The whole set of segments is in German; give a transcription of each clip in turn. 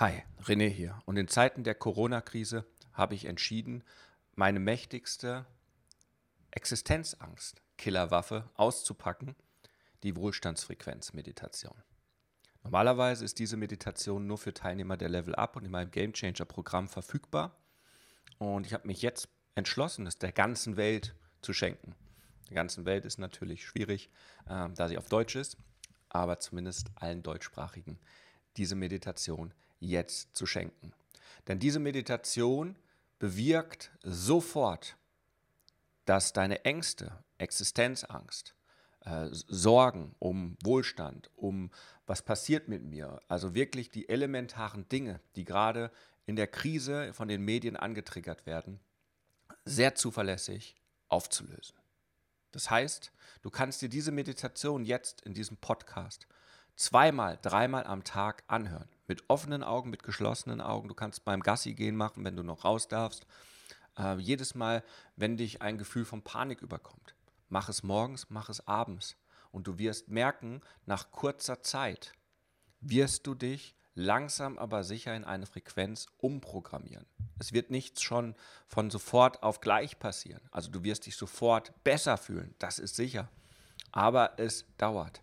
Hi, René hier. Und in Zeiten der Corona-Krise habe ich entschieden, meine mächtigste Existenzangst, Killerwaffe auszupacken, die Wohlstandsfrequenz-Meditation. Normalerweise ist diese Meditation nur für Teilnehmer der Level Up und in meinem Game Changer Programm verfügbar. Und ich habe mich jetzt entschlossen, es der ganzen Welt zu schenken. Der ganzen Welt ist natürlich schwierig, äh, da sie auf Deutsch ist, aber zumindest allen Deutschsprachigen diese Meditation jetzt zu schenken. Denn diese Meditation bewirkt sofort, dass deine Ängste, Existenzangst, äh, Sorgen um Wohlstand, um was passiert mit mir, also wirklich die elementaren Dinge, die gerade in der Krise von den Medien angetriggert werden, sehr zuverlässig aufzulösen. Das heißt, du kannst dir diese Meditation jetzt in diesem Podcast zweimal, dreimal am Tag anhören. Mit offenen Augen, mit geschlossenen Augen. Du kannst beim Gassi gehen machen, wenn du noch raus darfst. Äh, jedes Mal, wenn dich ein Gefühl von Panik überkommt. Mach es morgens, mach es abends. Und du wirst merken, nach kurzer Zeit wirst du dich langsam aber sicher in eine Frequenz umprogrammieren. Es wird nichts schon von sofort auf gleich passieren. Also du wirst dich sofort besser fühlen, das ist sicher. Aber es dauert.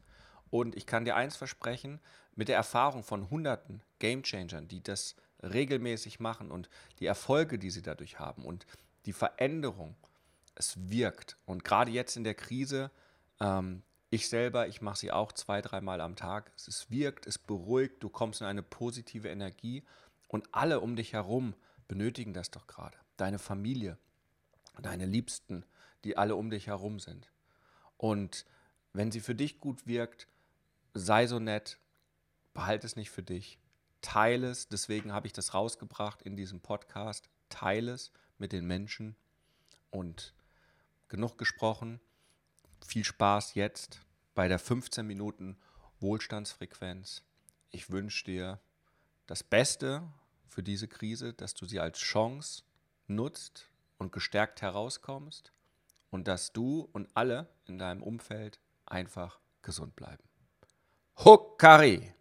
Und ich kann dir eins versprechen, mit der Erfahrung von hunderten Gamechangern, die das regelmäßig machen und die Erfolge, die sie dadurch haben und die Veränderung, es wirkt. Und gerade jetzt in der Krise, ähm, ich selber, ich mache sie auch zwei, dreimal am Tag. Es wirkt, es beruhigt, du kommst in eine positive Energie und alle um dich herum benötigen das doch gerade. Deine Familie, deine Liebsten, die alle um dich herum sind. Und wenn sie für dich gut wirkt, sei so nett, behalte es nicht für dich, teile es, deswegen habe ich das rausgebracht in diesem Podcast, teile es mit den Menschen und genug gesprochen, viel Spaß jetzt bei der 15 Minuten Wohlstandsfrequenz. Ich wünsche dir das Beste für diese Krise, dass du sie als Chance nutzt und gestärkt herauskommst und dass du und alle in deinem Umfeld einfach gesund bleiben. Hokari.